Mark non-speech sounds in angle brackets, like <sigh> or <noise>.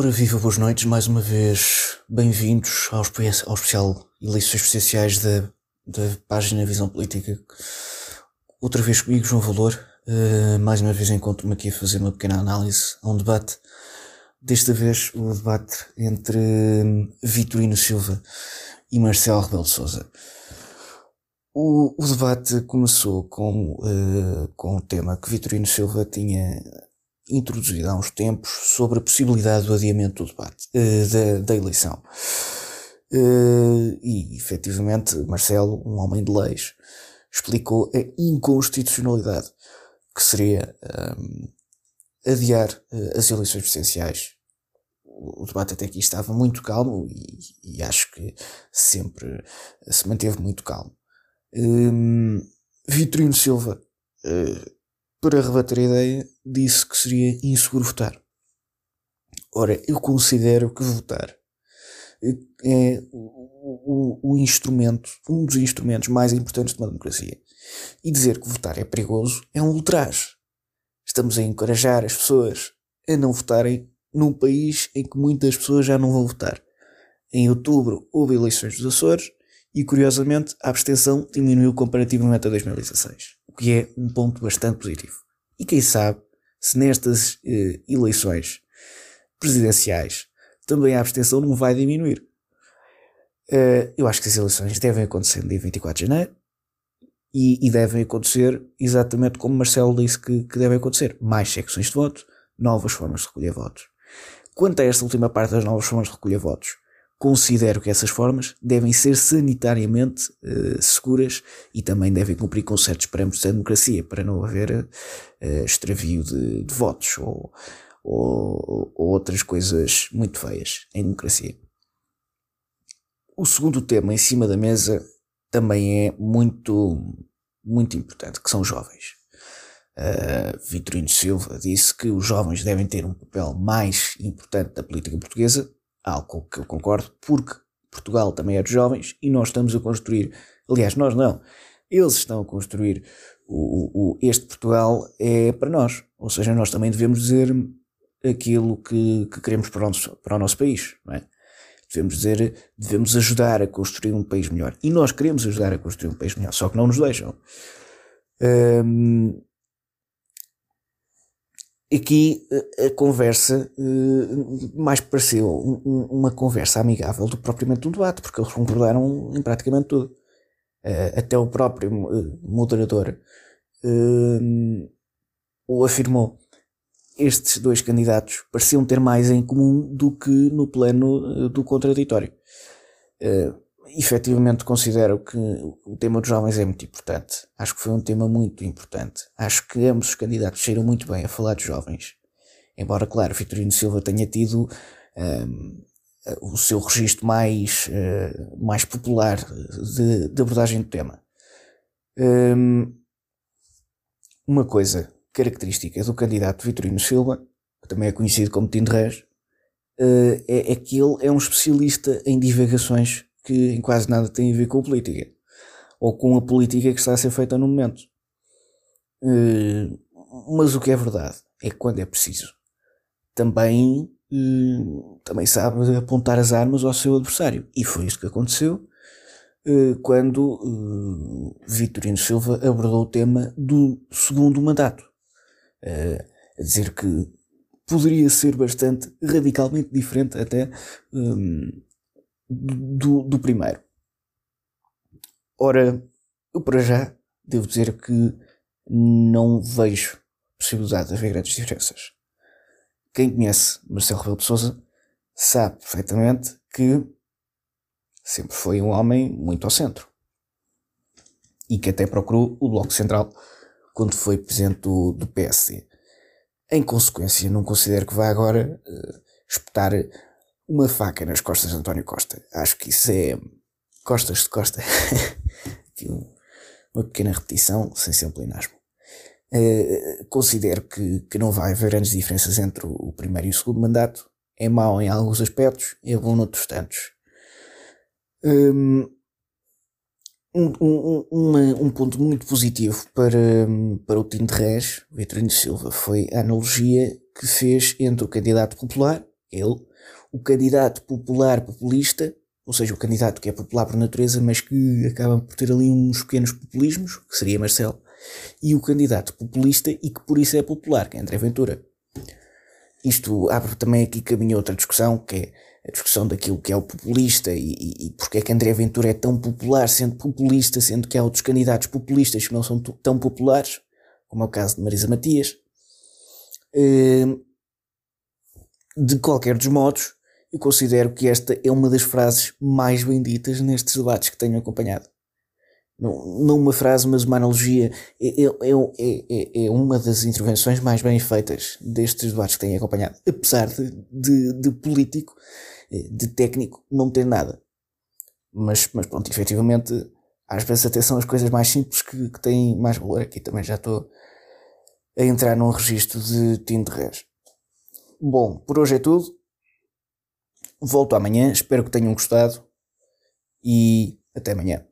Ora viva, boas noites, mais uma vez bem-vindos ao, ao especial Eleições Presidenciais da, da página Visão Política. Outra vez comigo, João Valor. Uh, mais uma vez encontro-me aqui a fazer uma pequena análise a um debate. Desta vez o debate entre hum, Vitorino Silva e Marcelo Rebelo de Sousa. O, o, debate começou com, uh, com um tema que Vitorino Silva tinha introduzido há uns tempos sobre a possibilidade do adiamento do debate, uh, da, da, eleição. Uh, e, efetivamente, Marcelo, um homem de leis, explicou a inconstitucionalidade que seria um, adiar uh, as eleições presidenciais. O, debate até aqui estava muito calmo e, e acho que sempre se manteve muito calmo. Um, Vitorino Silva para rebater a ideia, disse que seria inseguro votar. Ora, eu considero que votar é o, o, o, instrumento, um dos instrumentos mais importantes de uma democracia. E dizer que votar é perigoso é um ultraje. Estamos a encorajar as pessoas a não votarem num país em que muitas pessoas já não vão votar. Em outubro houve eleições dos Açores e, curiosamente, a abstenção diminuiu comparativamente a 2016 que é um ponto bastante positivo. E quem sabe se nestas eh, eleições presidenciais também a abstenção não vai diminuir. Uh, eu acho que as eleições devem acontecer no dia 24 de janeiro e, e devem acontecer exatamente como Marcelo disse que, que devem acontecer: mais secções de voto, novas formas de recolher votos. Quanto a esta última parte das novas formas de recolher votos, Considero que essas formas devem ser sanitariamente uh, seguras e também devem cumprir com certos parâmetros da democracia para não haver uh, extravio de, de votos ou, ou, ou, outras coisas muito feias em democracia. O segundo tema em cima da mesa também é muito, muito importante, que são os jovens. Uh, Vitorino Silva disse que os jovens devem ter um papel mais importante da política portuguesa algo que eu concordo, porque Portugal também é dos jovens e nós estamos a construir, aliás, nós não, eles estão a construir o, o, este Portugal é para nós, ou seja, nós também devemos dizer aquilo que, que queremos para o, nosso, para o nosso país, é? Devemos dizer, devemos ajudar a construir um país melhor. E nós queremos ajudar a construir um país melhor, só que não nos deixam. Um, Aqui eh, a conversa eh, mais pareceu uma conversa amigável do que propriamente um debate, porque eles concordaram em praticamente tudo. Eh, até o próprio moderador o afirmou. Estes dois candidatos pareciam ter mais em comum do que no plano do contraditório efetivamente considero que o tema dos jovens é muito importante. Acho que foi um tema muito importante. Acho que ambos os candidatos saíram muito bem a falar dos jovens. Embora, claro, Vitorino Silva tenha tido um, o seu registro mais, uh, mais popular de, de, abordagem do tema. Um, uma coisa característica do candidato Vitorino Silva, que também é conhecido como Tim de Reis, uh, é, é que ele é um especialista em divagações que em quase nada tem a ver com a política ou com a política que está a ser feita no momento. Uh, mas o que é verdade é que quando é preciso, também, uh, também sabe apontar as armas ao seu adversário. E foi isso que aconteceu uh, quando Vitorino Silva abordou o tema do segundo mandato. a dizer que poderia ser bastante radicalmente diferente até um, do, do primeiro. Ora, eu para já devo dizer que não vejo possibilidade de haver grandes diferenças. Quem conhece Marcelo Rebelo de Sousa sabe perfeitamente que sempre foi um homem muito ao centro. E que até procurou o Bloco Central quando foi presidente do, do PSD. Em consequência, não considero que vá agora uh, espetar uma faca nas costas de António Costa. Acho que isso é costas de costa. <laughs> Um, uma pequena repetição, sem ser plenasmo. Uh, considero que, que não vai haver grandes diferenças entre o primeiro e o segundo mandato. É mau em alguns aspectos, é bom noutros tantos. Um, um, um, um, ponto muito positivo para, para o Tim de Reis, Vitorino Silva, foi a analogia que fez entre o candidato popular, ele, o candidato popular populista, ou seja, o candidato que é popular por natureza, mas que acaba por ter ali uns pequenos populismos, que seria Marcelo, e o candidato populista e que por isso é popular, que é André Ventura. Isto abre também aqui caminho a outra discussão, que é a discussão daquilo que é o populista e, e, e porque é que André Ventura é tão popular sendo populista, sendo que há outros candidatos populistas que não são tão populares, como é o caso de Marisa Matias. Hum, de qualquer dos modos, eu considero que esta é uma das frases mais benditas nestes debates que tenho acompanhado não, não uma frase, mas uma analogia, é, é, é, é, é uma das intervenções mais bem feitas destes debates que tenho acompanhado. Apesar de, de, de político, de técnico, não ter nada. Mas, mas pronto, efetivamente, às vezes até são as coisas mais simples que, que têm mais valor. Aqui também já estou a entrar num registro de Tinto Res. Bom, por hoje é tudo. Volto amanhã, espero que tenham gostado e até amanhã.